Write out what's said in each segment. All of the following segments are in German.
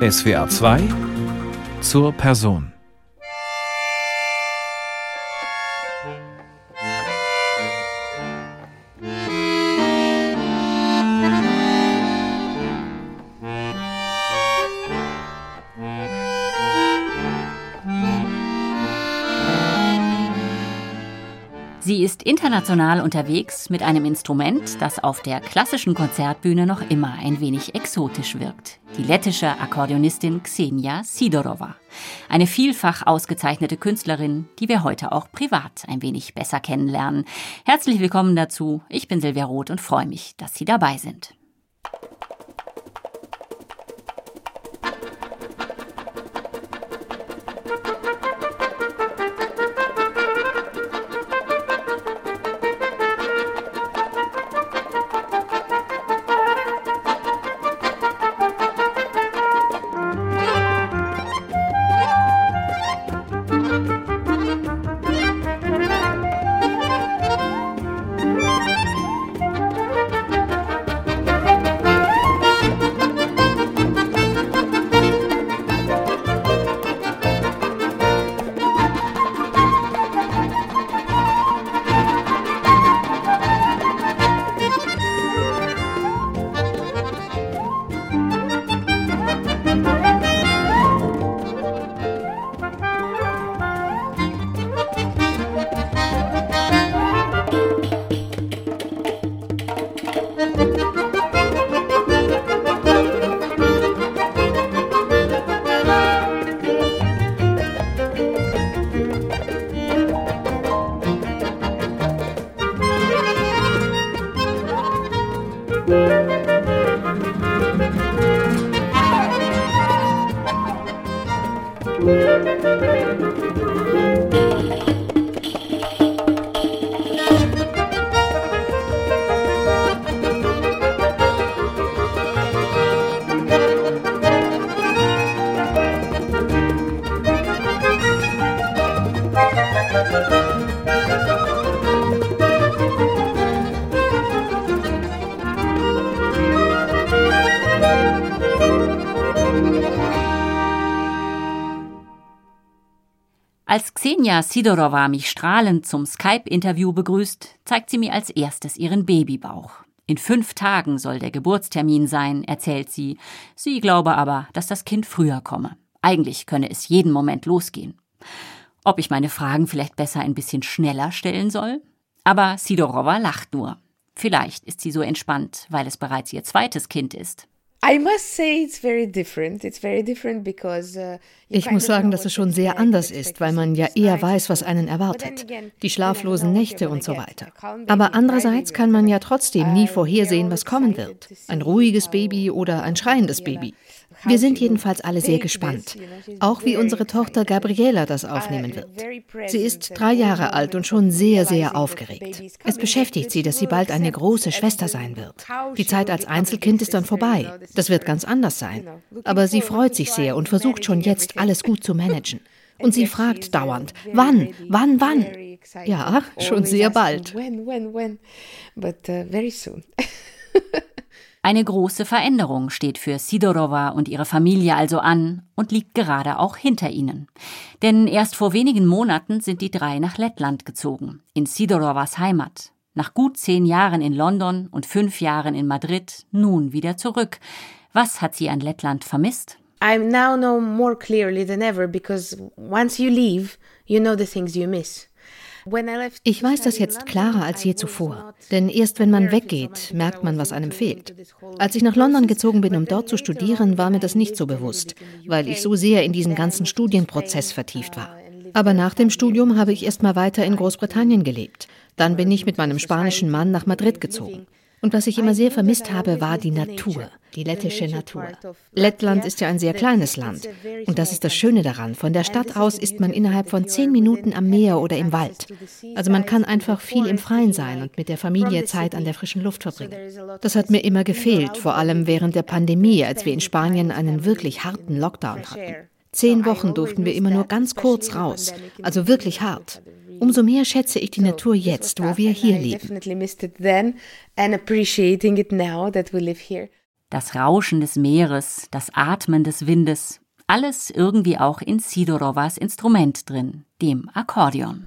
SWA 2 zur Person. International unterwegs mit einem Instrument, das auf der klassischen Konzertbühne noch immer ein wenig exotisch wirkt. Die lettische Akkordeonistin Xenia Sidorova. Eine vielfach ausgezeichnete Künstlerin, die wir heute auch privat ein wenig besser kennenlernen. Herzlich willkommen dazu. Ich bin Silvia Roth und freue mich, dass Sie dabei sind. Xenia Sidorova mich strahlend zum Skype-Interview begrüßt, zeigt sie mir als erstes ihren Babybauch. In fünf Tagen soll der Geburtstermin sein, erzählt sie. Sie glaube aber, dass das Kind früher komme. Eigentlich könne es jeden Moment losgehen. Ob ich meine Fragen vielleicht besser ein bisschen schneller stellen soll? Aber Sidorova lacht nur. Vielleicht ist sie so entspannt, weil es bereits ihr zweites Kind ist. Uh, ich muss sagen, dass es schon sehr anders ist, weil man ja eher weiß, was einen erwartet. Die schlaflosen Nächte und so weiter. Aber andererseits kann man ja trotzdem nie vorhersehen, was kommen wird. Ein ruhiges Baby oder ein schreiendes Baby. Wir sind jedenfalls alle sehr gespannt. Auch wie unsere Tochter Gabriela das aufnehmen wird. Sie ist drei Jahre alt und schon sehr, sehr aufgeregt. Es beschäftigt sie, dass sie bald eine große Schwester sein wird. Die Zeit als Einzelkind ist dann vorbei. Das wird ganz anders sein. Aber sie freut sich sehr und versucht schon jetzt, alles gut zu managen. Und sie fragt dauernd, wann, wann, wann? Ja, schon sehr bald. Eine große Veränderung steht für Sidorova und ihre Familie also an und liegt gerade auch hinter ihnen. Denn erst vor wenigen Monaten sind die drei nach Lettland gezogen, in Sidorovas Heimat. Nach gut zehn Jahren in London und fünf Jahren in Madrid nun wieder zurück. Was hat sie an Lettland vermisst? I now know more clearly than ever because once you leave, you know the things you miss. Ich weiß das jetzt klarer als je zuvor, denn erst wenn man weggeht, merkt man, was einem fehlt. Als ich nach London gezogen bin, um dort zu studieren, war mir das nicht so bewusst, weil ich so sehr in diesen ganzen Studienprozess vertieft war. Aber nach dem Studium habe ich erst mal weiter in Großbritannien gelebt. Dann bin ich mit meinem spanischen Mann nach Madrid gezogen. Und was ich immer sehr vermisst habe, war die Natur, die lettische Natur. Lettland ist ja ein sehr kleines Land. Und das ist das Schöne daran. Von der Stadt aus ist man innerhalb von zehn Minuten am Meer oder im Wald. Also man kann einfach viel im Freien sein und mit der Familie Zeit an der frischen Luft verbringen. Das hat mir immer gefehlt, vor allem während der Pandemie, als wir in Spanien einen wirklich harten Lockdown hatten. Zehn Wochen durften wir immer nur ganz kurz raus, also wirklich hart. Umso mehr schätze ich die Natur jetzt, wo wir hier leben. Das Rauschen des Meeres, das Atmen des Windes, alles irgendwie auch in Sidorowas Instrument drin, dem Akkordeon.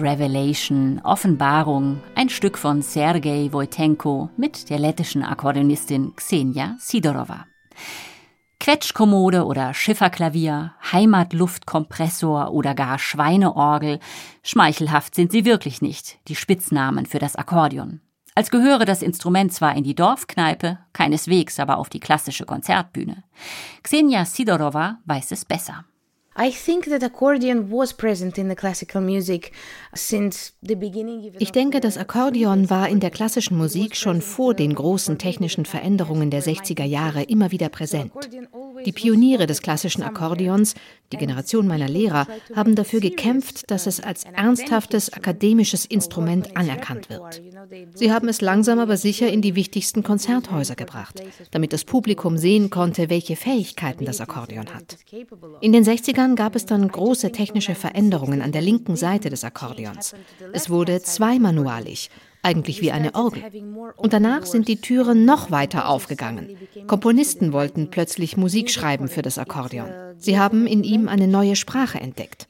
Revelation, Offenbarung, ein Stück von Sergei Wojtenko mit der lettischen Akkordeonistin Xenia Sidorova. Quetschkommode oder Schifferklavier, Heimatluftkompressor oder gar Schweineorgel, schmeichelhaft sind sie wirklich nicht, die Spitznamen für das Akkordeon. Als gehöre das Instrument zwar in die Dorfkneipe, keineswegs aber auf die klassische Konzertbühne. Xenia Sidorova weiß es besser. Ich denke, das Akkordeon war in der klassischen Musik schon vor den großen technischen Veränderungen der 60er Jahre immer wieder präsent. Die Pioniere des klassischen Akkordeons, die Generation meiner Lehrer, haben dafür gekämpft, dass es als ernsthaftes akademisches Instrument anerkannt wird. Sie haben es langsam aber sicher in die wichtigsten Konzerthäuser gebracht, damit das Publikum sehen konnte, welche Fähigkeiten das Akkordeon hat. In den 60ern gab es dann große technische Veränderungen an der linken Seite des Akkordeons. Es wurde zweimanualig eigentlich wie eine Orgel. Und danach sind die Türen noch weiter aufgegangen. Komponisten wollten plötzlich Musik schreiben für das Akkordeon. Sie haben in ihm eine neue Sprache entdeckt.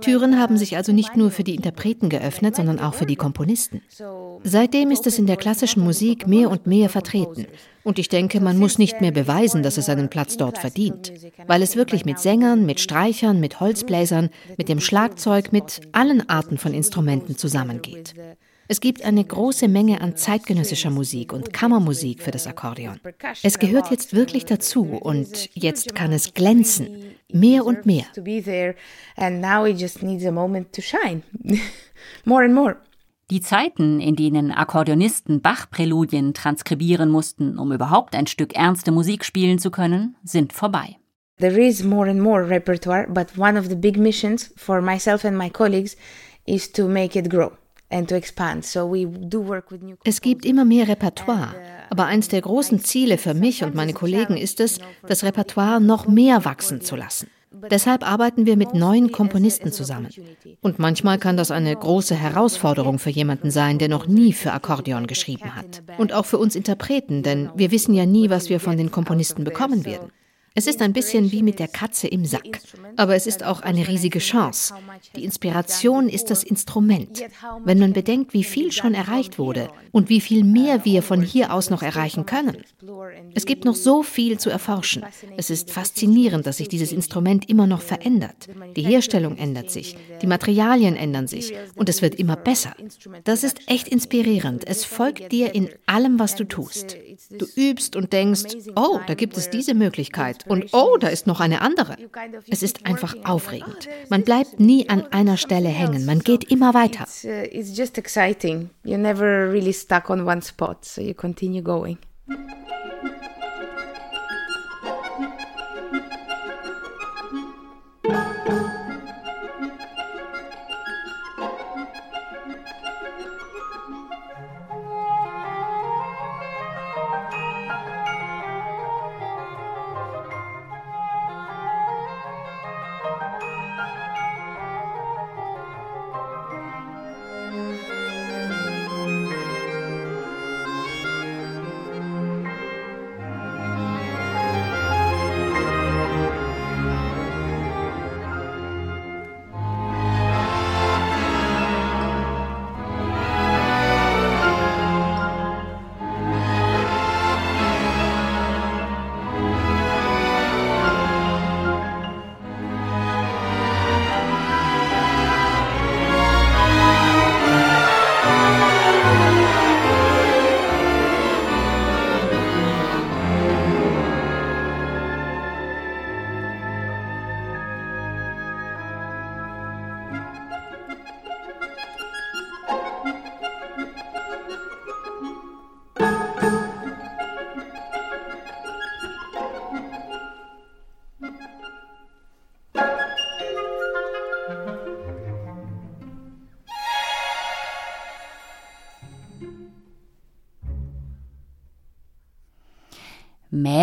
Türen haben sich also nicht nur für die Interpreten geöffnet, sondern auch für die Komponisten. Seitdem ist es in der klassischen Musik mehr und mehr vertreten. Und ich denke, man muss nicht mehr beweisen, dass es seinen Platz dort verdient, weil es wirklich mit Sängern, mit Streichern, mit Holzbläsern, mit dem Schlagzeug, mit allen Arten von Instrumenten zusammengeht. Es gibt eine große Menge an zeitgenössischer Musik und Kammermusik für das Akkordeon. Es gehört jetzt wirklich dazu und jetzt kann es glänzen, mehr und mehr. Die Zeiten, in denen Akkordeonisten Bach-Präludien transkribieren mussten, um überhaupt ein Stück ernste Musik spielen zu können, sind vorbei. There is more and more repertoire, but one of the big missions for myself and my colleagues is to make it grow. Es gibt immer mehr Repertoire, uh, aber eins der großen Ziele für mich und meine Kollegen ist es, das Repertoire noch mehr wachsen zu lassen. Deshalb arbeiten wir mit neuen Komponisten zusammen. Und manchmal kann das eine große Herausforderung für jemanden sein, der noch nie für Akkordeon geschrieben hat. Und auch für uns Interpreten, denn wir wissen ja nie, was wir von den Komponisten bekommen werden. Es ist ein bisschen wie mit der Katze im Sack, aber es ist auch eine riesige Chance. Die Inspiration ist das Instrument. Wenn man bedenkt, wie viel schon erreicht wurde und wie viel mehr wir von hier aus noch erreichen können. Es gibt noch so viel zu erforschen. Es ist faszinierend, dass sich dieses Instrument immer noch verändert. Die Herstellung ändert sich, die Materialien ändern sich und es wird immer besser. Das ist echt inspirierend. Es folgt dir in allem, was du tust. Du übst und denkst, oh, da gibt es diese Möglichkeit und oh, da ist noch eine andere. Es ist einfach aufregend. Man bleibt nie an einer Stelle hängen, man geht immer weiter. It's uh, just exciting. You're never really stuck on one spot, so you continue going.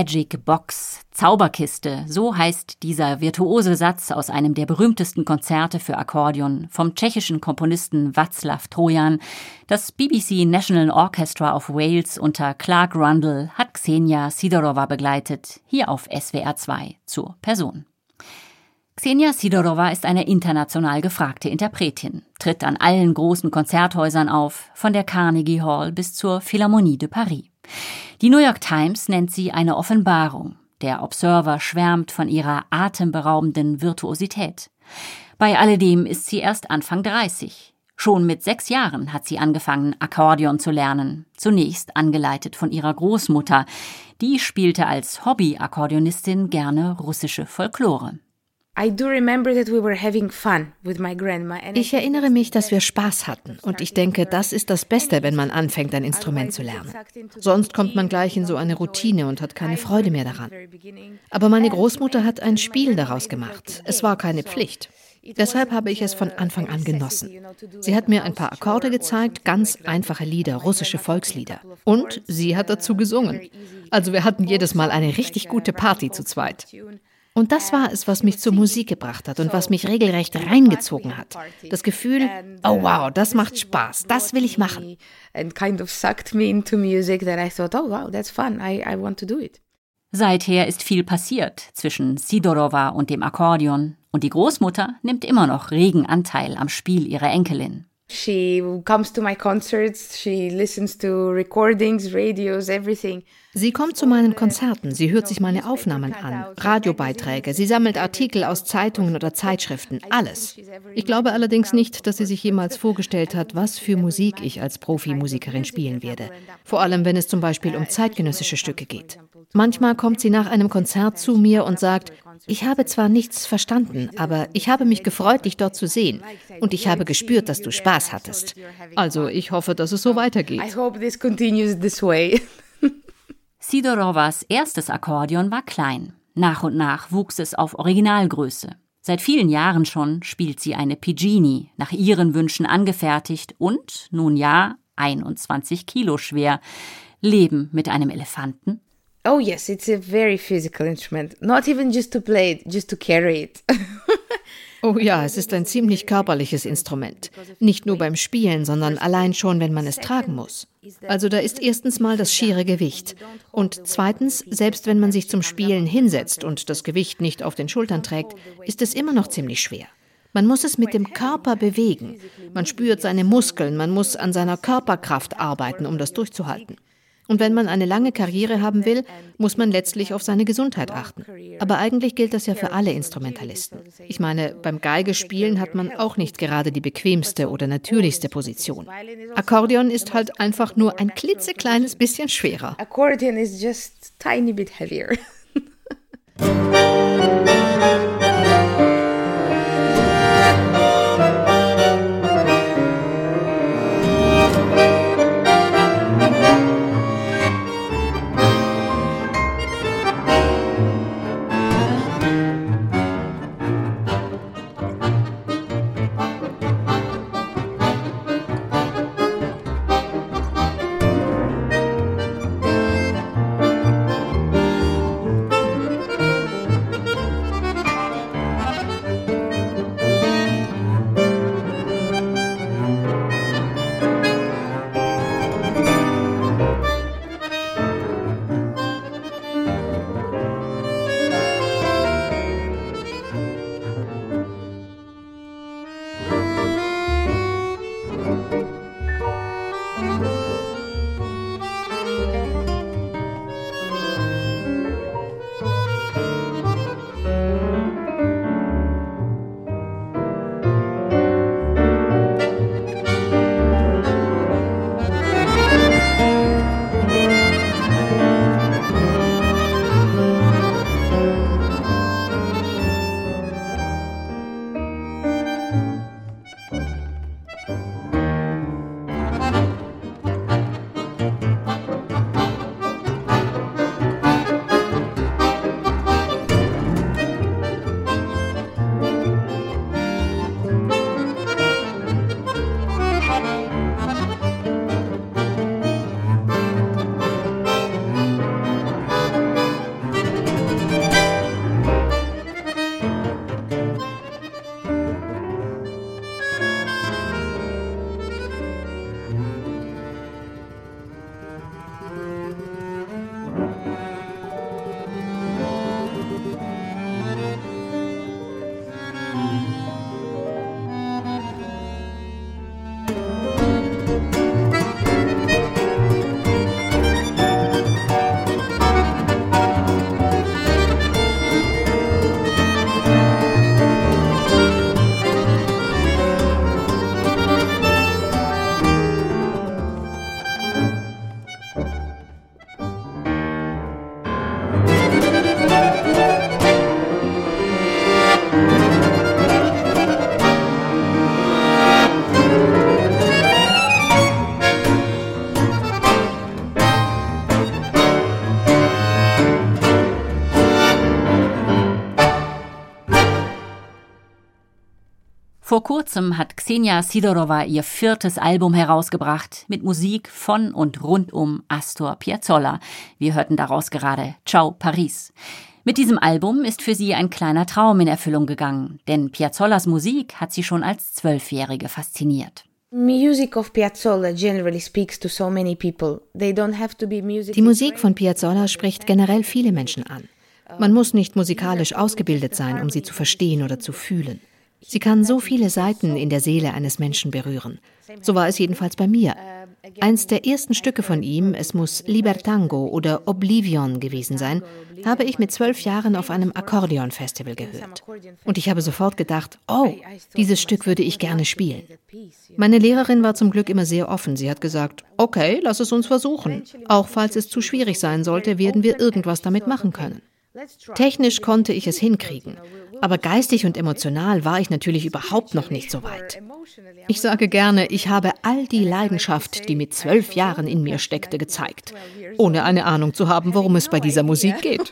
Magic Box, Zauberkiste, so heißt dieser virtuose Satz aus einem der berühmtesten Konzerte für Akkordeon vom tschechischen Komponisten Václav Trojan. Das BBC National Orchestra of Wales unter Clark Rundle hat Xenia Sidorova begleitet, hier auf SWR 2 zur Person. Xenia Sidorova ist eine international gefragte Interpretin, tritt an allen großen Konzerthäusern auf, von der Carnegie Hall bis zur Philharmonie de Paris. Die New York Times nennt sie eine Offenbarung. Der Observer schwärmt von ihrer atemberaubenden Virtuosität. Bei alledem ist sie erst Anfang 30. Schon mit sechs Jahren hat sie angefangen, Akkordeon zu lernen, zunächst angeleitet von ihrer Großmutter. Die spielte als Hobby-Akkordeonistin gerne russische Folklore. Ich erinnere mich, dass wir Spaß hatten und ich denke, das ist das Beste, wenn man anfängt, ein Instrument zu lernen. Sonst kommt man gleich in so eine Routine und hat keine Freude mehr daran. Aber meine Großmutter hat ein Spiel daraus gemacht. Es war keine Pflicht. Deshalb habe ich es von Anfang an genossen. Sie hat mir ein paar Akkorde gezeigt, ganz einfache Lieder, russische Volkslieder. Und sie hat dazu gesungen. Also wir hatten jedes Mal eine richtig gute Party zu zweit. Und das war es, was mich zur Musik gebracht hat und was mich regelrecht reingezogen hat. Das Gefühl, oh wow, das macht Spaß, das will ich machen. Seither ist viel passiert zwischen Sidorova und dem Akkordeon und die Großmutter nimmt immer noch regen Anteil am Spiel ihrer Enkelin. She comes to my concerts, she listens to recordings, radios, everything. Sie kommt zu meinen Konzerten, sie hört sich meine Aufnahmen an, Radiobeiträge, sie sammelt Artikel aus Zeitungen oder Zeitschriften, alles. Ich glaube allerdings nicht, dass sie sich jemals vorgestellt hat, was für Musik ich als Profimusikerin spielen werde. Vor allem, wenn es zum Beispiel um zeitgenössische Stücke geht. Manchmal kommt sie nach einem Konzert zu mir und sagt, ich habe zwar nichts verstanden, aber ich habe mich gefreut, dich dort zu sehen. Und ich habe gespürt, dass du Spaß hattest. Also ich hoffe, dass es so weitergeht. I hope this continues this way. Sidorovas erstes Akkordeon war klein. Nach und nach wuchs es auf Originalgröße. Seit vielen Jahren schon spielt sie eine Pigini, nach ihren Wünschen angefertigt und, nun ja, 21 Kilo schwer. Leben mit einem Elefanten? Oh yes, it's a very physical instrument. Not even just to play it, just to carry it. Oh ja, es ist ein ziemlich körperliches Instrument. Nicht nur beim Spielen, sondern allein schon, wenn man es tragen muss. Also da ist erstens mal das schiere Gewicht. Und zweitens, selbst wenn man sich zum Spielen hinsetzt und das Gewicht nicht auf den Schultern trägt, ist es immer noch ziemlich schwer. Man muss es mit dem Körper bewegen. Man spürt seine Muskeln, man muss an seiner Körperkraft arbeiten, um das durchzuhalten. Und wenn man eine lange Karriere haben will, muss man letztlich auf seine Gesundheit achten. Aber eigentlich gilt das ja für alle Instrumentalisten. Ich meine, beim Geigespielen hat man auch nicht gerade die bequemste oder natürlichste Position. Akkordeon ist halt einfach nur ein klitzekleines bisschen schwerer. Akkordeon is just tiny bit heavier. Vor kurzem hat Xenia Sidorova ihr viertes Album herausgebracht mit Musik von und rund um Astor Piazzolla. Wir hörten daraus gerade Ciao Paris. Mit diesem Album ist für sie ein kleiner Traum in Erfüllung gegangen, denn Piazzollas Musik hat sie schon als Zwölfjährige fasziniert. Die Musik von Piazzolla spricht generell viele Menschen an. Man muss nicht musikalisch ausgebildet sein, um sie zu verstehen oder zu fühlen. Sie kann so viele Seiten in der Seele eines Menschen berühren. So war es jedenfalls bei mir. Eins der ersten Stücke von ihm, es muss Libertango oder Oblivion gewesen sein, habe ich mit zwölf Jahren auf einem Akkordeonfestival gehört. Und ich habe sofort gedacht, oh, dieses Stück würde ich gerne spielen. Meine Lehrerin war zum Glück immer sehr offen. Sie hat gesagt, okay, lass es uns versuchen. Auch falls es zu schwierig sein sollte, werden wir irgendwas damit machen können. Technisch konnte ich es hinkriegen, aber geistig und emotional war ich natürlich überhaupt noch nicht so weit. Ich sage gerne, ich habe all die Leidenschaft, die mit zwölf Jahren in mir steckte, gezeigt, ohne eine Ahnung zu haben, worum es bei dieser Musik geht.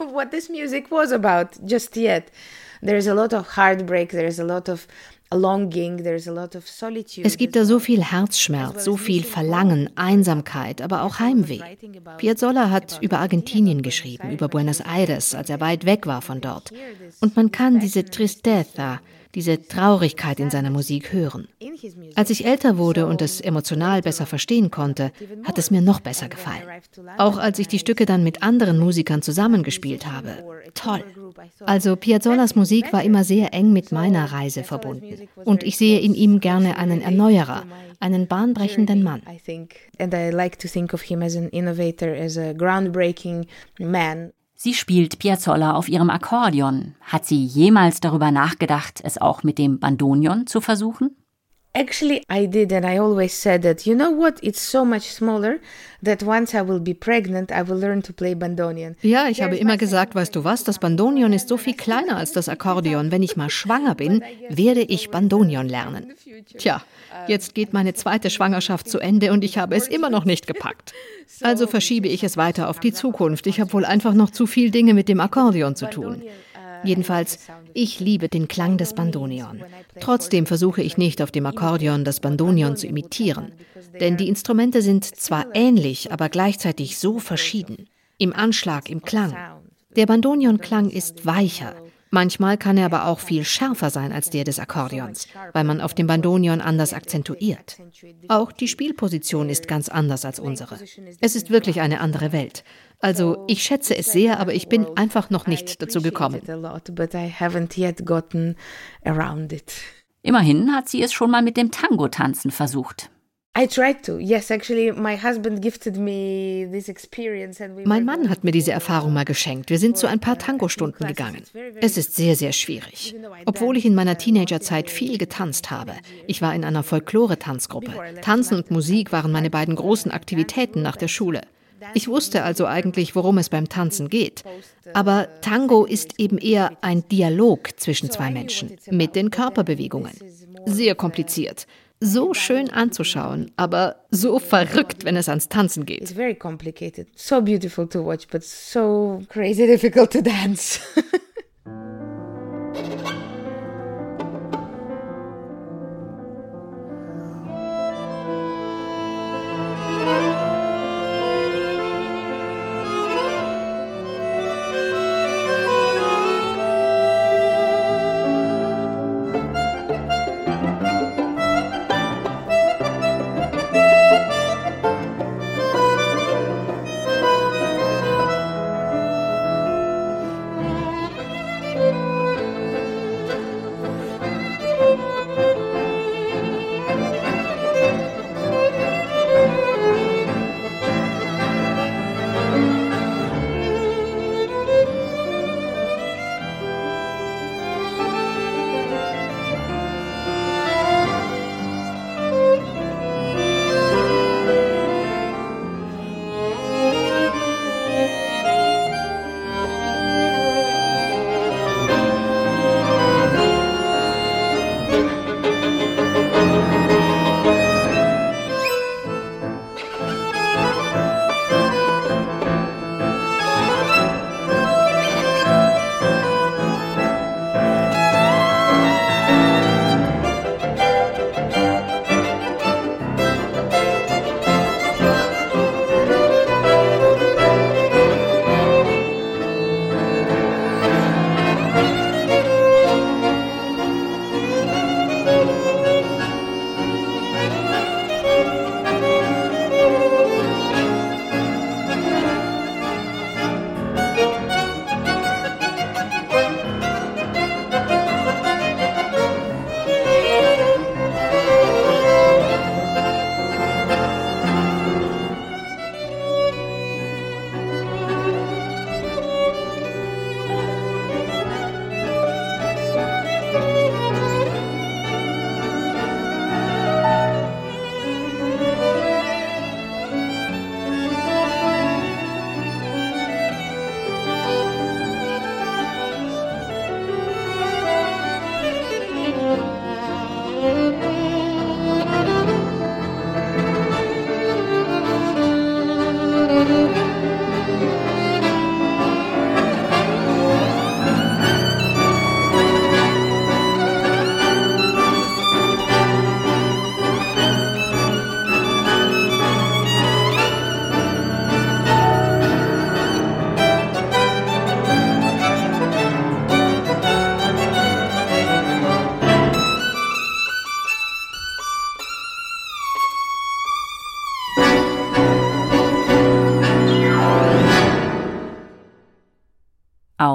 There is a lot of heartbreak, there is a lot of es gibt da so viel Herzschmerz, so viel Verlangen, Einsamkeit, aber auch Heimweh. Piazzolla hat über Argentinien geschrieben, über Buenos Aires, als er weit weg war von dort. Und man kann diese Tristeza, diese Traurigkeit in seiner Musik hören. Als ich älter wurde und es emotional besser verstehen konnte, hat es mir noch besser gefallen. Auch als ich die Stücke dann mit anderen Musikern zusammengespielt habe. Toll. Also Piazzolas Musik war immer sehr eng mit meiner Reise verbunden. Und ich sehe in ihm gerne einen Erneuerer, einen bahnbrechenden Mann. And I like to think of him as an innovator, as a groundbreaking man. Sie spielt Piazzolla auf ihrem Akkordeon. Hat sie jemals darüber nachgedacht, es auch mit dem Bandonion zu versuchen? Actually, I did, and I always said that, you know what, it's so much smaller that once I will be pregnant, I will learn to play bandonion. Ja, ich habe immer gesagt, weißt du was, das Bandonion ist so viel kleiner als das Akkordeon. Wenn ich mal schwanger bin, werde ich Bandonion lernen. Tja, jetzt geht meine zweite Schwangerschaft zu Ende und ich habe es immer noch nicht gepackt. Also verschiebe ich es weiter auf die Zukunft. Ich habe wohl einfach noch zu viel Dinge mit dem Akkordeon zu tun. Jedenfalls, ich liebe den Klang des Bandonion. Trotzdem versuche ich nicht auf dem Akkordeon das Bandonion zu imitieren, denn die Instrumente sind zwar ähnlich, aber gleichzeitig so verschieden. Im Anschlag, im Klang. Der Bandonion-Klang ist weicher, Manchmal kann er aber auch viel schärfer sein als der des Akkordeons, weil man auf dem Bandonion anders akzentuiert. Auch die Spielposition ist ganz anders als unsere. Es ist wirklich eine andere Welt. Also ich schätze es sehr, aber ich bin einfach noch nicht dazu gekommen. Immerhin hat sie es schon mal mit dem Tango-Tanzen versucht. Mein Mann hat mir diese Erfahrung mal geschenkt. Wir sind zu ein paar Tango-Stunden gegangen. Es ist sehr, sehr schwierig. Obwohl ich in meiner Teenagerzeit viel getanzt habe. Ich war in einer Folklore-Tanzgruppe. Tanzen und Musik waren meine beiden großen Aktivitäten nach der Schule. Ich wusste also eigentlich, worum es beim Tanzen geht. Aber Tango ist eben eher ein Dialog zwischen zwei Menschen mit den Körperbewegungen. Sehr kompliziert so schön anzuschauen, aber so verrückt, wenn es ans Tanzen geht. It's very complicated. So beautiful to watch, but so crazy difficult to dance.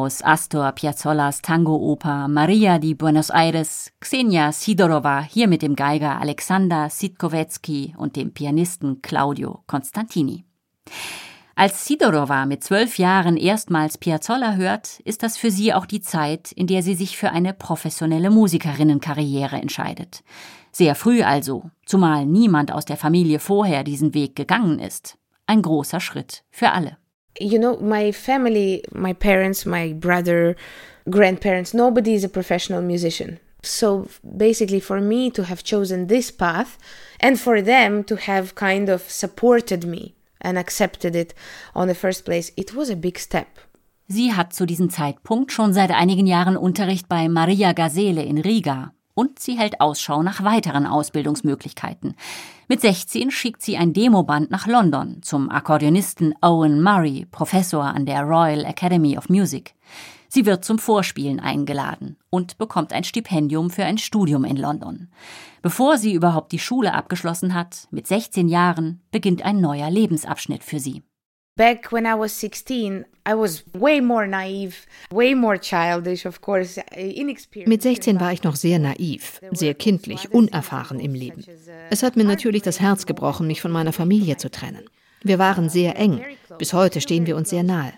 Aus Astor Piazzollars Tango-Oper Maria di Buenos Aires, Xenia Sidorova, hier mit dem Geiger Alexander Sitkowetzki und dem Pianisten Claudio Constantini. Als Sidorova mit zwölf Jahren erstmals Piazzolla hört, ist das für sie auch die Zeit, in der sie sich für eine professionelle Musikerinnenkarriere entscheidet. Sehr früh also, zumal niemand aus der Familie vorher diesen Weg gegangen ist. Ein großer Schritt für alle. You know, my family, my parents, my brother, grandparents, nobody is a professional musician. So basically, for me to have chosen this path and for them to have kind of supported me and accepted it on the first place, it was a big step. Sie hat zu diesem Zeitpunkt schon seit einigen Jahren Unterricht bei Maria Gazele in Riga und sie hält Ausschau nach weiteren Ausbildungsmöglichkeiten. Mit 16 schickt sie ein Demoband nach London zum Akkordeonisten Owen Murray, Professor an der Royal Academy of Music. Sie wird zum Vorspielen eingeladen und bekommt ein Stipendium für ein Studium in London. Bevor sie überhaupt die Schule abgeschlossen hat, mit 16 Jahren, beginnt ein neuer Lebensabschnitt für sie. Back when I was 16, I was way more naive, way more childish, of course, inexperienced. Mit 16 war ich noch sehr naiv, sehr kindlich, unerfahren im Leben. Es hat mir natürlich das Herz gebrochen, mich von meiner Familie zu trennen. Wir waren sehr eng. Bis heute stehen wir uns sehr nahe.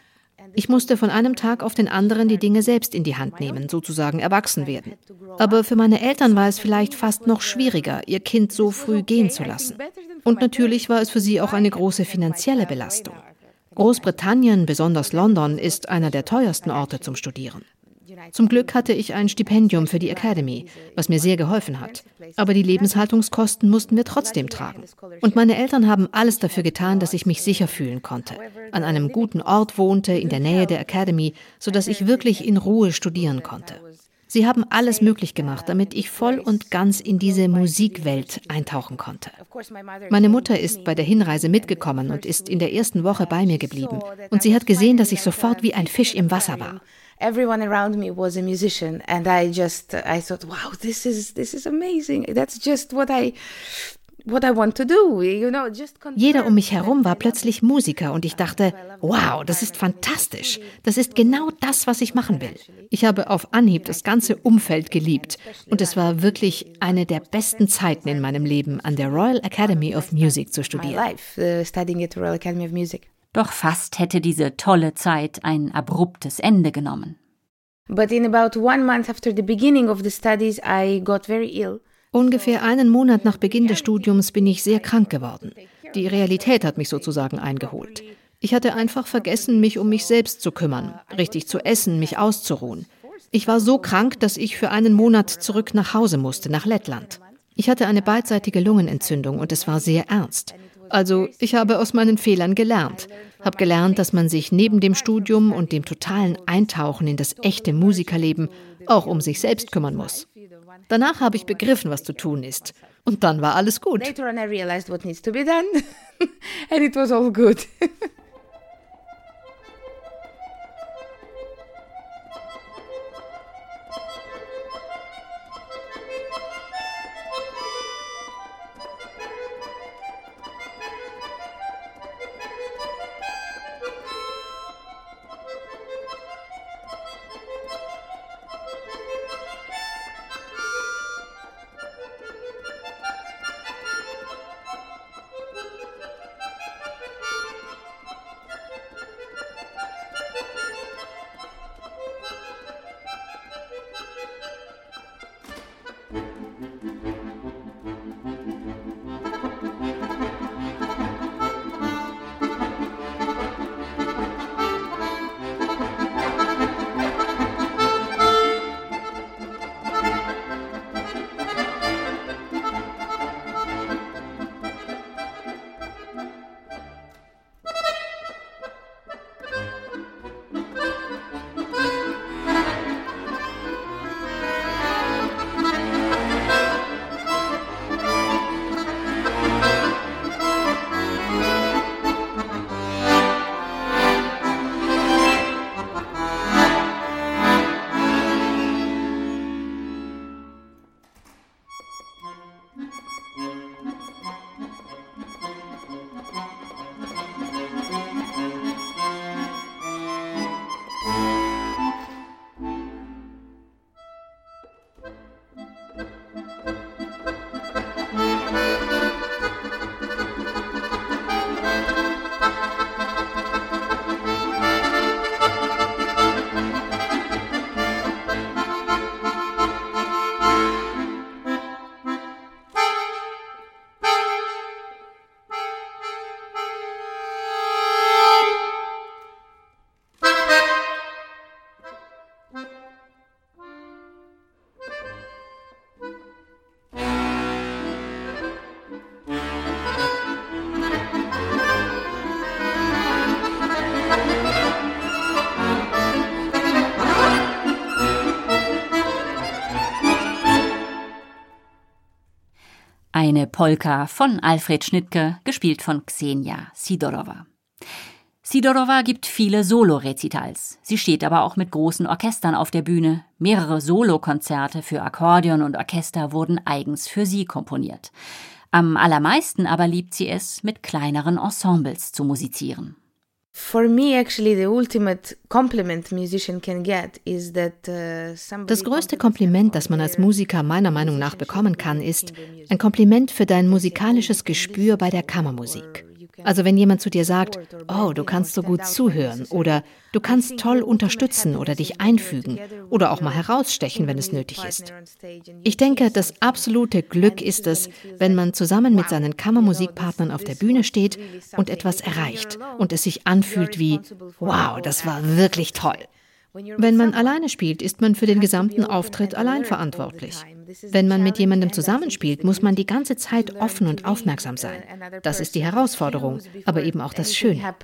Ich musste von einem Tag auf den anderen die Dinge selbst in die Hand nehmen, sozusagen erwachsen werden. Aber für meine Eltern war es vielleicht fast noch schwieriger, ihr Kind so früh gehen zu lassen. Und natürlich war es für sie auch eine große finanzielle Belastung. Großbritannien, besonders London, ist einer der teuersten Orte zum Studieren. Zum Glück hatte ich ein Stipendium für die Academy, was mir sehr geholfen hat. Aber die Lebenshaltungskosten mussten wir trotzdem tragen. Und meine Eltern haben alles dafür getan, dass ich mich sicher fühlen konnte, an einem guten Ort wohnte, in der Nähe der Academy, sodass ich wirklich in Ruhe studieren konnte. Sie haben alles möglich gemacht, damit ich voll und ganz in diese Musikwelt eintauchen konnte. Meine Mutter ist bei der Hinreise mitgekommen und ist in der ersten Woche bei mir geblieben. Und sie hat gesehen, dass ich sofort wie ein Fisch im Wasser war. Everyone around me was a musician, and I just I thought, wow, this is this is amazing. That's just what I jeder um mich herum war plötzlich Musiker und ich dachte, wow, das ist fantastisch. Das ist genau das, was ich machen will. Ich habe auf Anhieb das ganze Umfeld geliebt und es war wirklich eine der besten Zeiten in meinem Leben, an der Royal Academy of Music zu studieren. Uh, Doch fast hätte diese tolle Zeit ein abruptes Ende genommen. But in about one month after the beginning of the studies, I got very ill. Ungefähr einen Monat nach Beginn des Studiums bin ich sehr krank geworden. Die Realität hat mich sozusagen eingeholt. Ich hatte einfach vergessen, mich um mich selbst zu kümmern, richtig zu essen, mich auszuruhen. Ich war so krank, dass ich für einen Monat zurück nach Hause musste, nach Lettland. Ich hatte eine beidseitige Lungenentzündung und es war sehr ernst. Also ich habe aus meinen Fehlern gelernt, habe gelernt, dass man sich neben dem Studium und dem totalen Eintauchen in das echte Musikerleben auch um sich selbst kümmern muss. Danach habe ich begriffen, was zu tun ist. Und dann war alles gut. Mm-hmm. Eine Polka von Alfred Schnittke, gespielt von Xenia Sidorova. Sidorova gibt viele Solo-Rezitals. Sie steht aber auch mit großen Orchestern auf der Bühne. Mehrere Solokonzerte für Akkordeon und Orchester wurden eigens für sie komponiert. Am allermeisten aber liebt sie es, mit kleineren Ensembles zu musizieren. Uh, das größte Kompliment, das man als Musiker meiner Meinung nach bekommen kann, ist ein Kompliment für dein musikalisches Gespür bei der Kammermusik. Also wenn jemand zu dir sagt, oh, du kannst so gut zuhören oder du kannst toll unterstützen oder dich einfügen oder auch mal herausstechen, wenn es nötig ist. Ich denke, das absolute Glück ist es, wenn man zusammen mit seinen Kammermusikpartnern auf der Bühne steht und etwas erreicht und es sich anfühlt wie, wow, das war wirklich toll. Wenn man alleine spielt, ist man für den gesamten Auftritt allein verantwortlich. Wenn man mit jemandem zusammenspielt, muss man die ganze Zeit offen und aufmerksam sein. Das ist die Herausforderung, aber eben auch das Schöne.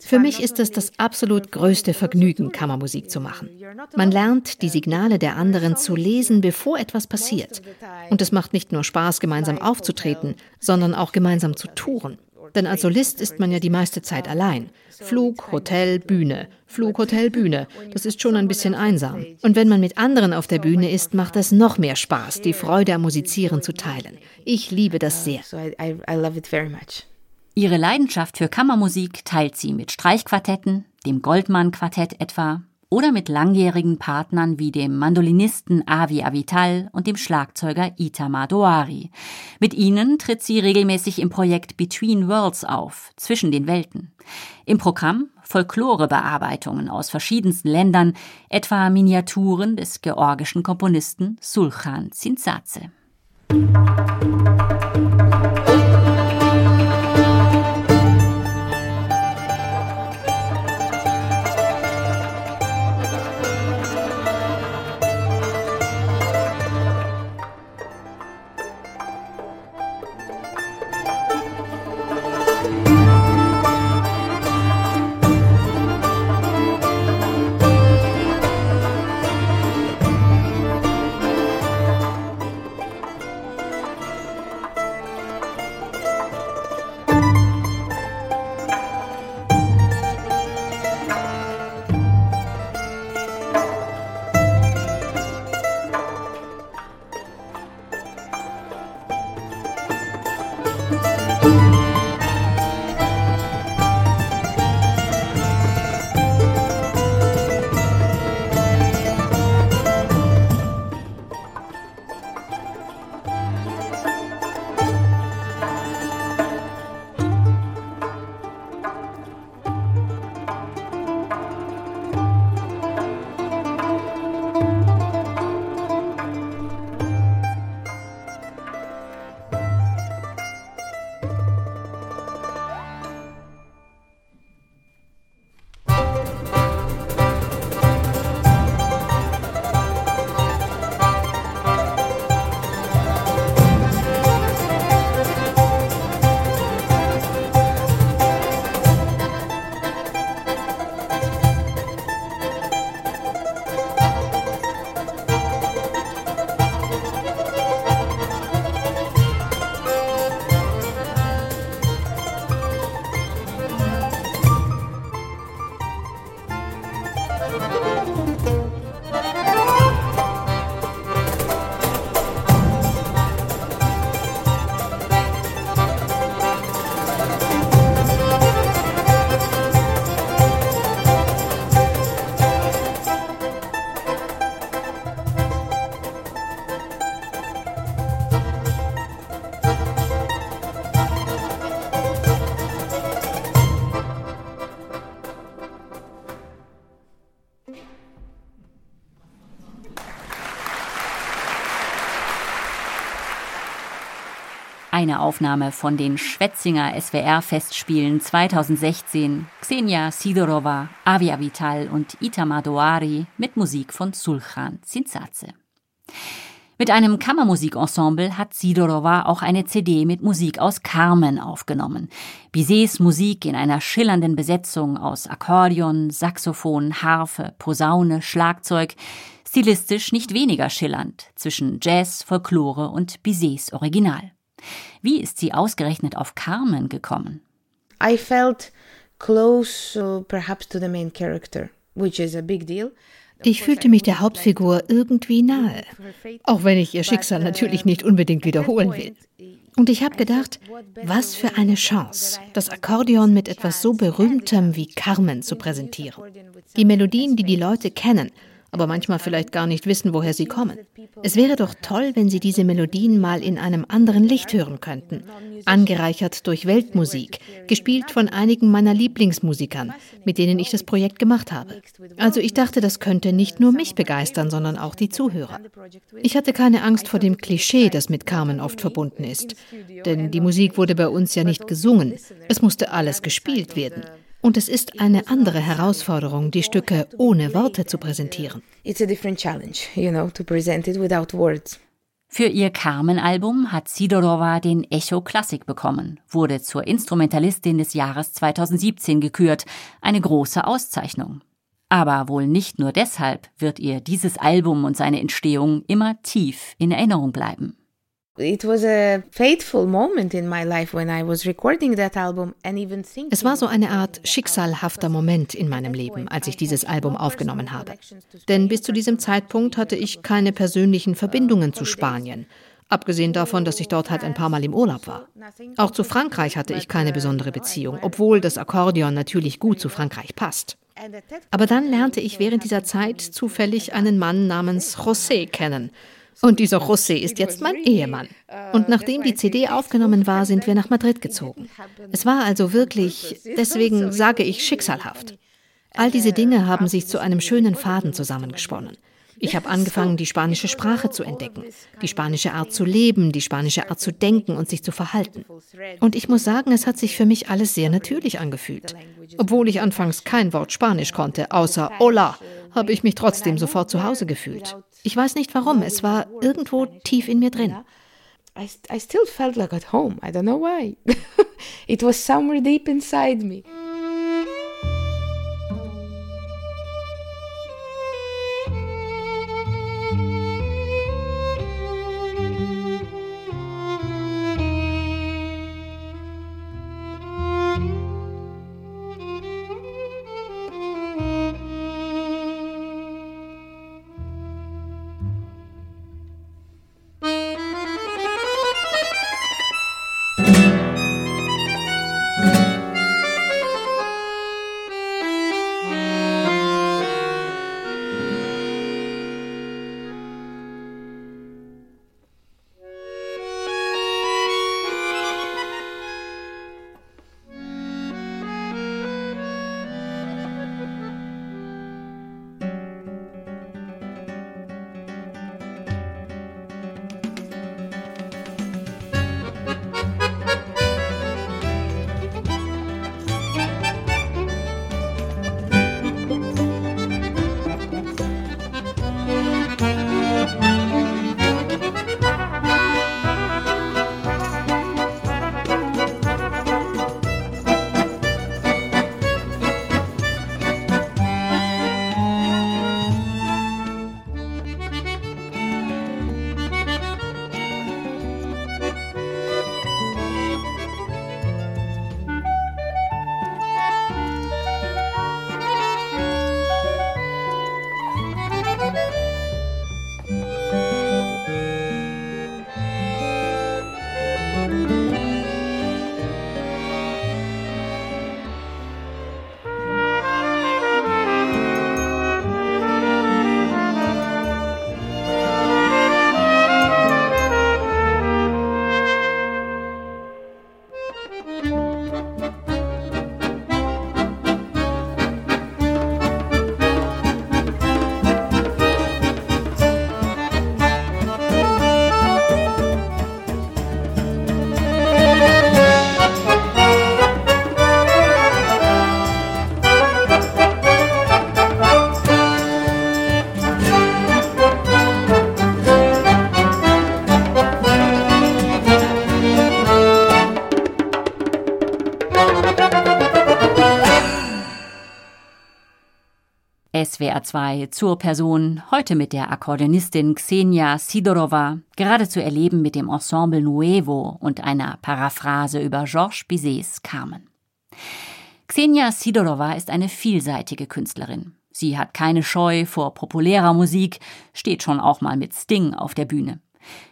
Für mich ist es das absolut größte Vergnügen, Kammermusik zu machen. Man lernt, die Signale der anderen zu lesen, bevor etwas passiert. Und es macht nicht nur Spaß, gemeinsam aufzutreten, sondern auch gemeinsam zu touren. Denn als Solist ist man ja die meiste Zeit allein. Flug, Hotel, Bühne. Flug, Hotel, Bühne. Das ist schon ein bisschen einsam. Und wenn man mit anderen auf der Bühne ist, macht es noch mehr Spaß, die Freude am Musizieren zu teilen. Ich liebe das sehr. Ihre Leidenschaft für Kammermusik teilt sie mit Streichquartetten, dem Goldmann-Quartett etwa, oder mit langjährigen Partnern wie dem Mandolinisten Avi Avital und dem Schlagzeuger Itamar Doari. Mit ihnen tritt sie regelmäßig im Projekt Between Worlds auf, zwischen den Welten. Im Programm Folklorebearbeitungen aus verschiedensten Ländern, etwa Miniaturen des georgischen Komponisten Sulchan Zinzadze. Eine Aufnahme von den Schwetzinger SWR-Festspielen 2016. Xenia Sidorova, Avia Vital und Itamar Doari mit Musik von Sulchan Zinzadze. Mit einem Kammermusikensemble hat Sidorova auch eine CD mit Musik aus Carmen aufgenommen. Bizets Musik in einer schillernden Besetzung aus Akkordeon, Saxophon, Harfe, Posaune, Schlagzeug. Stilistisch nicht weniger schillernd zwischen Jazz, Folklore und Bizets Original. Wie ist sie ausgerechnet auf Carmen gekommen? I felt close uh, perhaps to the main character, which is a big deal. Ich fühlte mich der Hauptfigur irgendwie nahe, auch wenn ich ihr Schicksal natürlich nicht unbedingt wiederholen will. Und ich habe gedacht, was für eine Chance, das Akkordeon mit etwas so Berühmtem wie Carmen zu präsentieren. Die Melodien, die die Leute kennen, aber manchmal vielleicht gar nicht wissen, woher sie kommen. Es wäre doch toll, wenn Sie diese Melodien mal in einem anderen Licht hören könnten, angereichert durch Weltmusik, gespielt von einigen meiner Lieblingsmusikern, mit denen ich das Projekt gemacht habe. Also ich dachte, das könnte nicht nur mich begeistern, sondern auch die Zuhörer. Ich hatte keine Angst vor dem Klischee, das mit Carmen oft verbunden ist, denn die Musik wurde bei uns ja nicht gesungen, es musste alles gespielt werden. Und es ist eine andere Herausforderung, die Stücke ohne Worte zu präsentieren. It's a different challenge, you know, to present it without words. Für ihr Carmen-Album hat Sidorova den Echo Classic bekommen, wurde zur Instrumentalistin des Jahres 2017 gekürt, eine große Auszeichnung. Aber wohl nicht nur deshalb wird ihr dieses Album und seine Entstehung immer tief in Erinnerung bleiben. Es war so eine Art schicksalhafter Moment in meinem Leben, als ich dieses Album aufgenommen habe. Denn bis zu diesem Zeitpunkt hatte ich keine persönlichen Verbindungen zu Spanien. Abgesehen davon, dass ich dort halt ein paar Mal im Urlaub war. Auch zu Frankreich hatte ich keine besondere Beziehung, obwohl das Akkordeon natürlich gut zu Frankreich passt. Aber dann lernte ich während dieser Zeit zufällig einen Mann namens José kennen, und dieser José ist jetzt mein Ehemann. Und nachdem die CD aufgenommen war, sind wir nach Madrid gezogen. Es war also wirklich, deswegen sage ich schicksalhaft. All diese Dinge haben sich zu einem schönen Faden zusammengesponnen. Ich habe angefangen, die spanische Sprache zu entdecken, die spanische Art zu leben, die spanische Art zu denken und sich zu verhalten. Und ich muss sagen, es hat sich für mich alles sehr natürlich angefühlt. Obwohl ich anfangs kein Wort Spanisch konnte, außer Hola, habe ich mich trotzdem sofort zu Hause gefühlt. Ich weiß nicht warum, es war irgendwo tief in mir drin. I, I still felt like at home. I don't know why. It was somewhere deep inside me. SWR 2 zur Person, heute mit der Akkordeonistin Xenia Sidorova, gerade zu erleben mit dem Ensemble Nuevo und einer Paraphrase über Georges Bizets Carmen. Xenia Sidorova ist eine vielseitige Künstlerin. Sie hat keine Scheu vor populärer Musik, steht schon auch mal mit Sting auf der Bühne.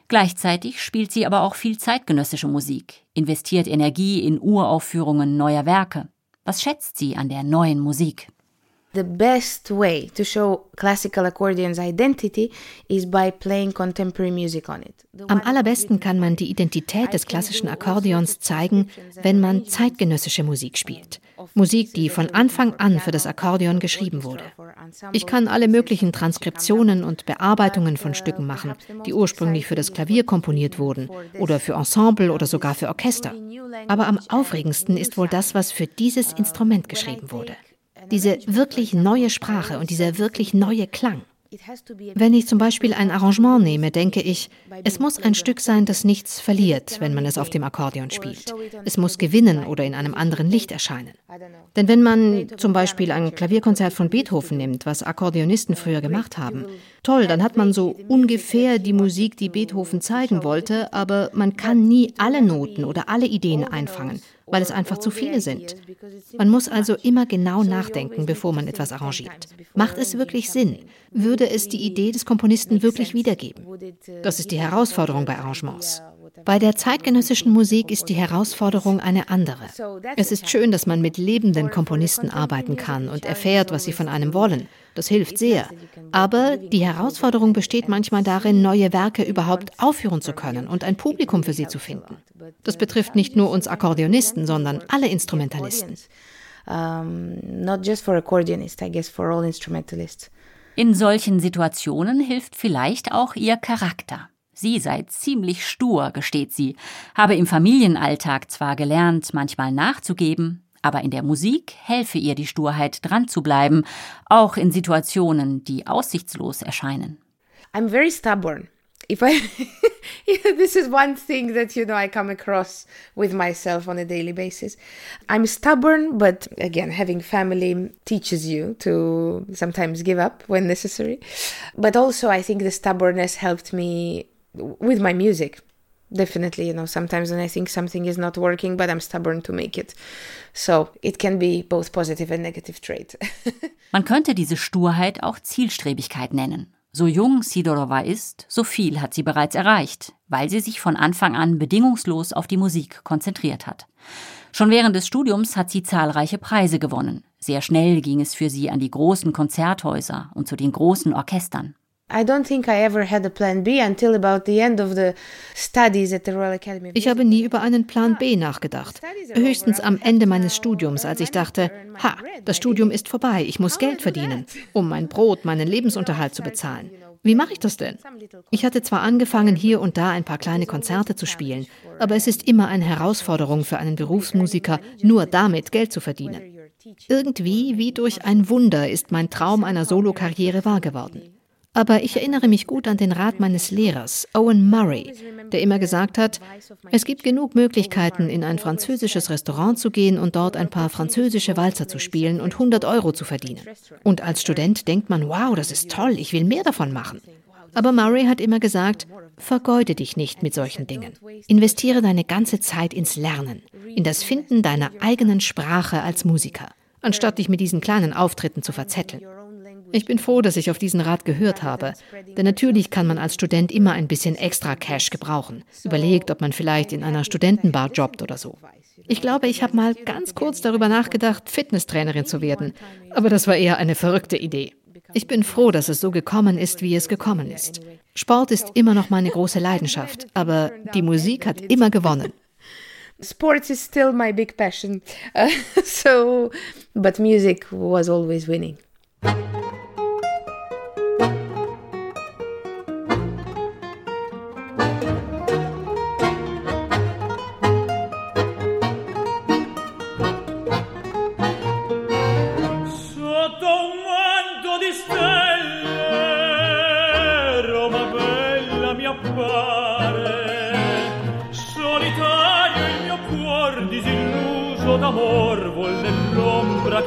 Gleichzeitig spielt sie aber auch viel zeitgenössische Musik, investiert Energie in Uraufführungen neuer Werke. Was schätzt sie an der neuen Musik? The best way to show classical accordion's identity is by playing contemporary music on it. Am allerbesten kann man die Identität des klassischen Akkordeons zeigen, wenn man zeitgenössische Musik spielt. Musik, die von Anfang an für das Akkordeon geschrieben wurde. Ich kann alle möglichen Transkriptionen und Bearbeitungen von Stücken machen, die ursprünglich für das Klavier komponiert wurden oder für Ensemble oder sogar für Orchester. Aber am aufregendsten ist wohl das, was für dieses Instrument geschrieben wurde diese wirklich neue Sprache und dieser wirklich neue Klang. Wenn ich zum Beispiel ein Arrangement nehme, denke ich, es muss ein Stück sein, das nichts verliert, wenn man es auf dem Akkordeon spielt. Es muss gewinnen oder in einem anderen Licht erscheinen. Denn wenn man zum Beispiel ein Klavierkonzert von Beethoven nimmt, was Akkordeonisten früher gemacht haben, toll, dann hat man so ungefähr die Musik, die Beethoven zeigen wollte, aber man kann nie alle Noten oder alle Ideen einfangen weil es einfach zu viele sind. Man muss also immer genau nachdenken, bevor man etwas arrangiert. Macht es wirklich Sinn? Würde es die Idee des Komponisten wirklich wiedergeben? Das ist die Herausforderung bei Arrangements. Bei der zeitgenössischen Musik ist die Herausforderung eine andere. Es ist schön, dass man mit lebenden Komponisten arbeiten kann und erfährt, was sie von einem wollen. Das hilft sehr. Aber die Herausforderung besteht manchmal darin, neue Werke überhaupt aufführen zu können und ein Publikum für sie zu finden. Das betrifft nicht nur uns Akkordeonisten, sondern alle Instrumentalisten. In solchen Situationen hilft vielleicht auch ihr Charakter. Sie sei ziemlich stur, gesteht sie, habe im Familienalltag zwar gelernt, manchmal nachzugeben, aber in der Musik helfe ihr die Sturheit, dran zu bleiben, auch in Situationen, die aussichtslos erscheinen. I'm very stubborn. If I this is one thing that you know I come across with myself on a daily basis. I'm stubborn, but again, having family teaches you to sometimes give up when necessary. But also I think the stubbornness helped me with my music definitely you know sometimes when i think something is not working but i'm stubborn to make it so it can be both positive and negative trait man könnte diese sturheit auch zielstrebigkeit nennen so jung Sidorova ist, so viel hat sie bereits erreicht, weil sie sich von Anfang an bedingungslos auf die Musik konzentriert hat. Schon während des Studiums hat sie zahlreiche Preise gewonnen. Sehr schnell ging es für sie an die großen Konzerthäuser und zu den großen Orchestern. Ich habe nie über einen Plan B nachgedacht. Höchstens am Ende meines Studiums, als ich dachte, ha, das Studium ist vorbei, ich muss Geld verdienen, um mein Brot, meinen Lebensunterhalt zu bezahlen. Wie mache ich das denn? Ich hatte zwar angefangen, hier und da ein paar kleine Konzerte zu spielen, aber es ist immer eine Herausforderung für einen Berufsmusiker, nur damit Geld zu verdienen. Irgendwie, wie durch ein Wunder, ist mein Traum einer Solokarriere wahr geworden. Aber ich erinnere mich gut an den Rat meines Lehrers, Owen Murray, der immer gesagt hat, es gibt genug Möglichkeiten, in ein französisches Restaurant zu gehen und dort ein paar französische Walzer zu spielen und 100 Euro zu verdienen. Und als Student denkt man, wow, das ist toll, ich will mehr davon machen. Aber Murray hat immer gesagt, vergeude dich nicht mit solchen Dingen. Investiere deine ganze Zeit ins Lernen, in das Finden deiner eigenen Sprache als Musiker, anstatt dich mit diesen kleinen Auftritten zu verzetteln. Ich bin froh, dass ich auf diesen Rat gehört habe. Denn natürlich kann man als Student immer ein bisschen extra Cash gebrauchen. Überlegt, ob man vielleicht in einer Studentenbar jobbt oder so. Ich glaube, ich habe mal ganz kurz darüber nachgedacht, Fitnesstrainerin zu werden. Aber das war eher eine verrückte Idee. Ich bin froh, dass es so gekommen ist, wie es gekommen ist. Sport ist immer noch meine große Leidenschaft, aber die Musik hat immer gewonnen. Sports is still my big passion. Uh, so, but music was always winning.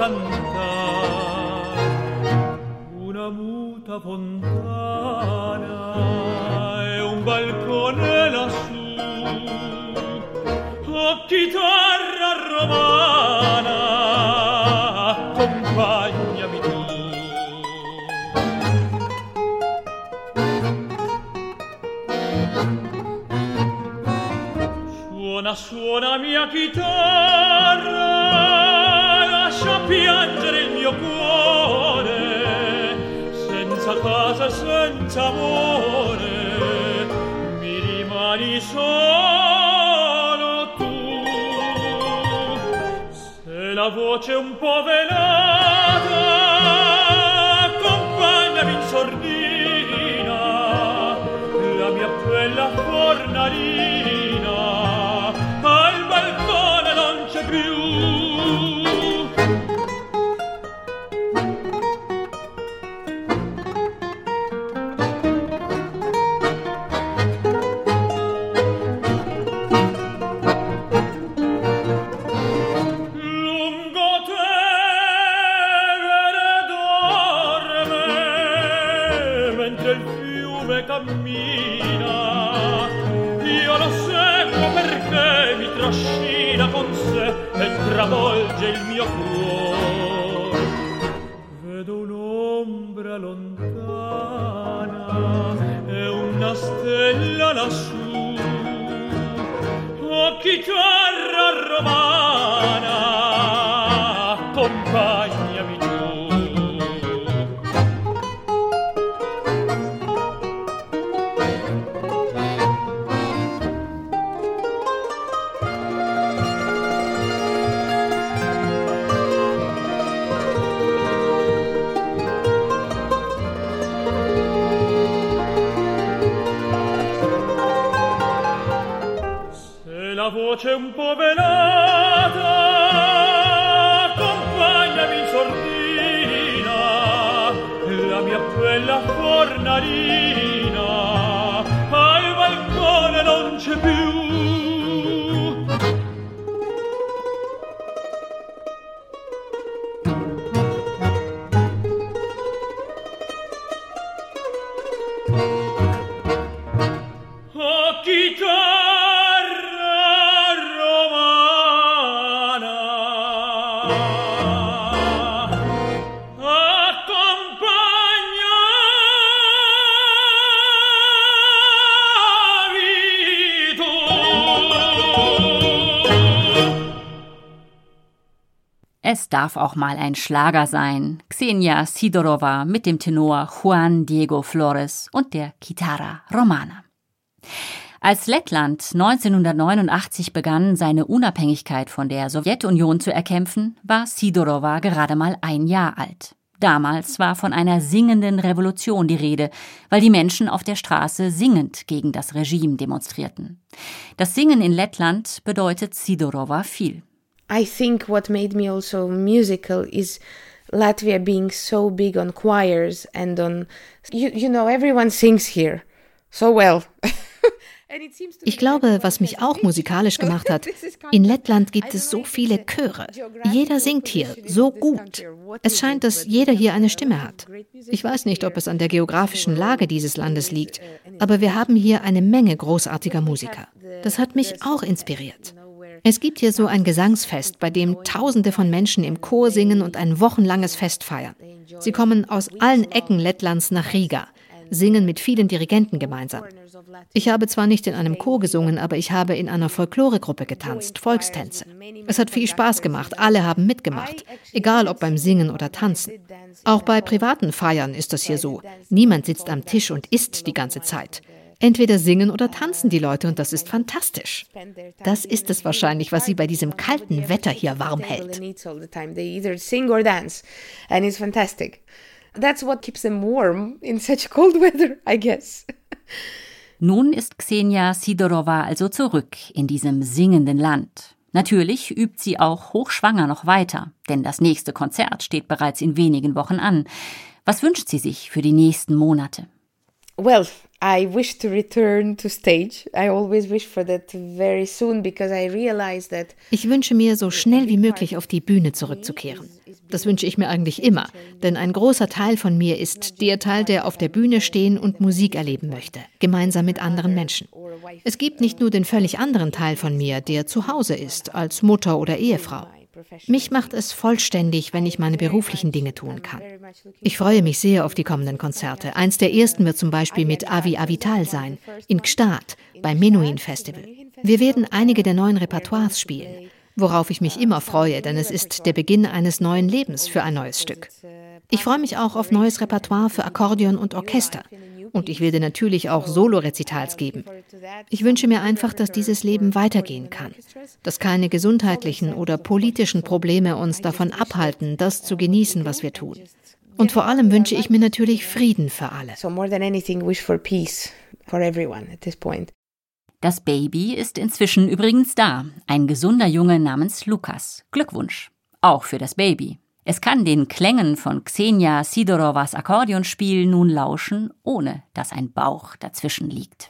canta una muta fontana e un balcone lassù. A chitarra romana accompagnami tu. Suona suona mia chitarra. Lascia piangere il mio cuore, senza casa, senza amore, mi rimani solo tu. Se la voce un po' velata, voce un po' velata, accompagnami in sordina, la mia bella fornarina, darf auch mal ein Schlager sein. Xenia Sidorova mit dem Tenor Juan Diego Flores und der Chitarra Romana. Als Lettland 1989 begann, seine Unabhängigkeit von der Sowjetunion zu erkämpfen, war Sidorova gerade mal ein Jahr alt. Damals war von einer singenden Revolution die Rede, weil die Menschen auf der Straße singend gegen das Regime demonstrierten. Das Singen in Lettland bedeutet Sidorova viel. I think what made me also musical is Latvia being so big on choirs and on you, you know everyone sings here so well. Ich be glaube, was mich auch musikalisch gemacht hat, in Lettland gibt es so viele Chöre. Jeder singt hier so gut. Es scheint, dass jeder hier eine Stimme hat. Ich weiß nicht, ob es an der geografischen Lage dieses Landes liegt, uh, aber wir haben hier eine Menge großartiger Musiker. Das hat mich auch inspiriert. Es gibt hier so ein Gesangsfest, bei dem Tausende von Menschen im Chor singen und ein wochenlanges Fest feiern. Sie kommen aus allen Ecken Lettlands nach Riga, singen mit vielen Dirigenten gemeinsam. Ich habe zwar nicht in einem Chor gesungen, aber ich habe in einer Folkloregruppe getanzt, Volkstänze. Es hat viel Spaß gemacht, alle haben mitgemacht, egal ob beim Singen oder Tanzen. Auch bei privaten Feiern ist das hier so. Niemand sitzt am Tisch und isst die ganze Zeit. Entweder singen oder tanzen die Leute und das ist fantastisch. Das ist es wahrscheinlich, was sie bei diesem kalten Wetter hier warm hält. Nun ist Xenia Sidorova also zurück in diesem singenden Land. Natürlich übt sie auch hochschwanger noch weiter, denn das nächste Konzert steht bereits in wenigen Wochen an. Was wünscht sie sich für die nächsten Monate? Well, I wish to return to stage. I always wish for that very soon because I realize that Ich wünsche mir, so schnell wie möglich auf die Bühne zurückzukehren. Das wünsche ich mir eigentlich immer, denn ein großer Teil von mir ist der Teil, der auf der Bühne stehen und Musik erleben möchte, gemeinsam mit anderen Menschen. Es gibt nicht nur den völlig anderen Teil von mir, der zu Hause ist, als Mutter oder Ehefrau. Mich macht es vollständig, wenn ich meine beruflichen Dinge tun kann. Ich freue mich sehr auf die kommenden Konzerte. Eins der ersten wird zum Beispiel mit Avi Avital sein, in Gstaad, beim Menuhin Festival. Wir werden einige der neuen Repertoires spielen, worauf ich mich immer freue, denn es ist der Beginn eines neuen Lebens für ein neues Stück. Ich freue mich auch auf neues Repertoire für Akkordeon und Orchester. Und ich werde natürlich auch Solo-Rezitals geben. Ich wünsche mir einfach, dass dieses Leben weitergehen kann. Dass keine gesundheitlichen oder politischen Probleme uns davon abhalten, das zu genießen, was wir tun. Und vor allem wünsche ich mir natürlich Frieden für alle. Das Baby ist inzwischen übrigens da. Ein gesunder Junge namens Lukas. Glückwunsch. Auch für das Baby. Es kann den Klängen von Xenia Sidorovas Akkordeonspiel nun lauschen, ohne dass ein Bauch dazwischen liegt.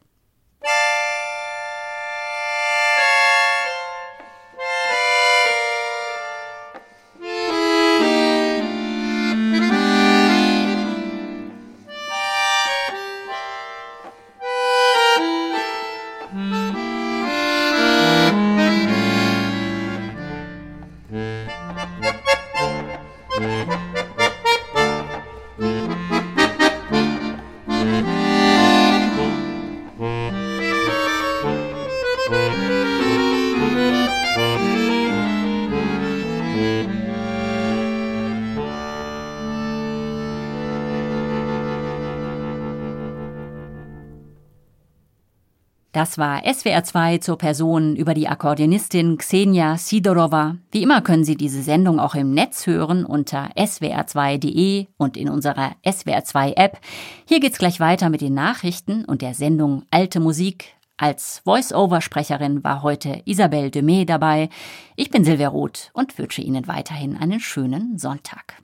Das war SWR 2 zur Person über die Akkordeonistin Xenia Sidorova. Wie immer können Sie diese Sendung auch im Netz hören unter swr2.de und in unserer SWR 2 App. Hier geht's gleich weiter mit den Nachrichten und der Sendung Alte Musik. Als Voice-Over-Sprecherin war heute Isabelle Demey dabei. Ich bin Silvia Roth und wünsche Ihnen weiterhin einen schönen Sonntag.